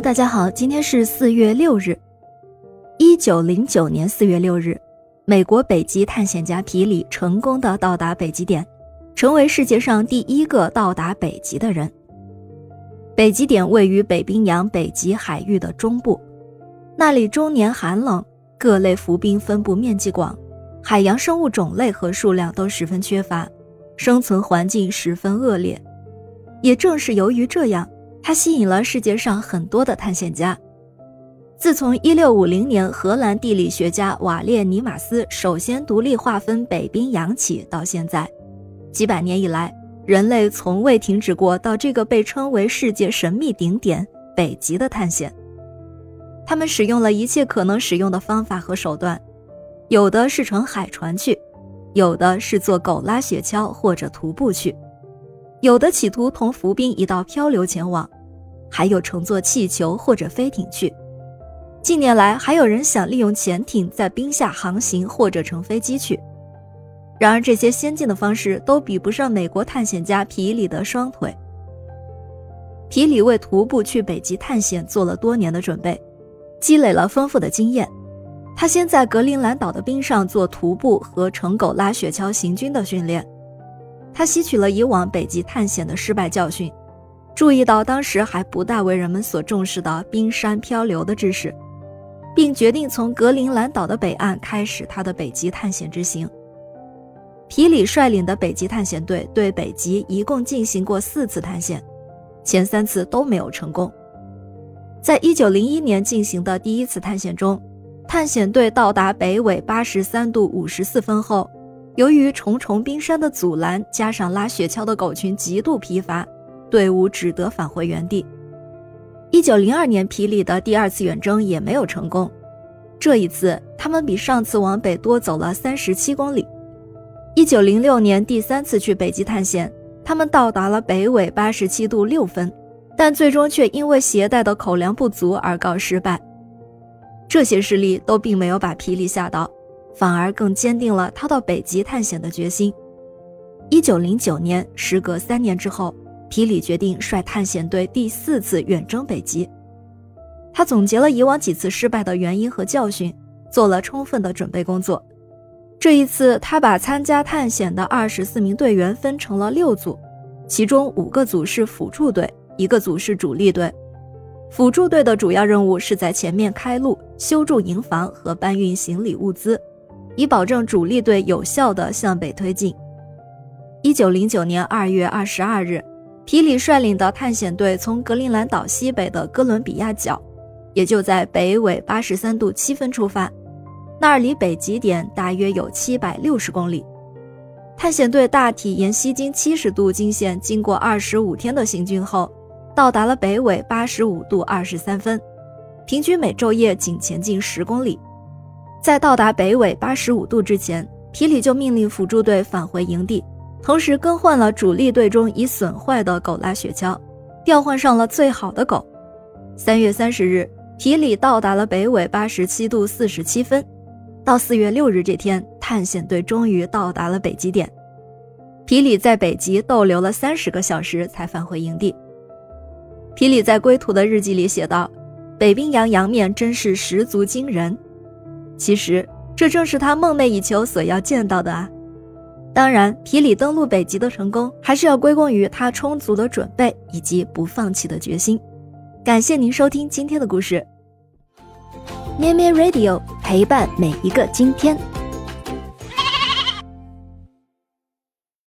大家好，今天是四月六日，一九零九年四月六日，美国北极探险家皮里成功的到达北极点，成为世界上第一个到达北极的人。北极点位于北冰洋北极海域的中部，那里终年寒冷，各类浮冰分布面积广，海洋生物种类和数量都十分缺乏，生存环境十分恶劣。也正是由于这样。它吸引了世界上很多的探险家。自从1650年荷兰地理学家瓦列尼马斯首先独立划分北冰洋起，到现在，几百年以来，人类从未停止过到这个被称为世界神秘顶点北极的探险。他们使用了一切可能使用的方法和手段，有的是乘海船去，有的是坐狗拉雪橇或者徒步去。有的企图同浮冰一道漂流前往，还有乘坐气球或者飞艇去。近年来，还有人想利用潜艇在冰下航行或者乘飞机去。然而，这些先进的方式都比不上美国探险家皮里的双腿。皮里为徒步去北极探险做了多年的准备，积累了丰富的经验。他先在格陵兰岛的冰上做徒步和乘狗拉雪橇行军的训练。他吸取了以往北极探险的失败教训，注意到当时还不大为人们所重视的冰山漂流的知识，并决定从格陵兰岛的北岸开始他的北极探险之行。皮里率领的北极探险队对北极一共进行过四次探险，前三次都没有成功。在一九零一年进行的第一次探险中，探险队到达北纬八十三度五十四分后。由于重重冰山的阻拦，加上拉雪橇的狗群极度疲乏，队伍只得返回原地。一九零二年，皮里的第二次远征也没有成功。这一次，他们比上次往北多走了三十七公里。一九零六年，第三次去北极探险，他们到达了北纬八十七度六分，但最终却因为携带的口粮不足而告失败。这些事例都并没有把皮里吓到。反而更坚定了他到北极探险的决心。一九零九年，时隔三年之后，皮里决定率探险队第四次远征北极。他总结了以往几次失败的原因和教训，做了充分的准备工作。这一次，他把参加探险的二十四名队员分成了六组，其中五个组是辅助队，一个组是主力队。辅助队的主要任务是在前面开路、修筑营房和搬运行李物资。以保证主力队有效地向北推进。一九零九年二月二十二日，皮里率领的探险队从格陵兰岛西北的哥伦比亚角，也就在北纬八十三度七分出发，那儿离北极点大约有七百六十公里。探险队大体沿西经七十度经线，经过二十五天的行军后，到达了北纬八十五度二十三分，平均每昼夜仅前进十公里。在到达北纬八十五度之前，皮里就命令辅助队返回营地，同时更换了主力队中已损坏的狗拉雪橇，调换上了最好的狗。三月三十日，皮里到达了北纬八十七度四十七分。到四月六日这天，探险队终于到达了北极点。皮里在北极逗留了三十个小时才返回营地。皮里在归途的日记里写道：“北冰洋洋面真是十足惊人。”其实，这正是他梦寐以求所要见到的啊！当然，皮里登陆北极的成功，还是要归功于他充足的准备以及不放弃的决心。感谢您收听今天的故事，咩咩 Radio 陪伴每一个今天。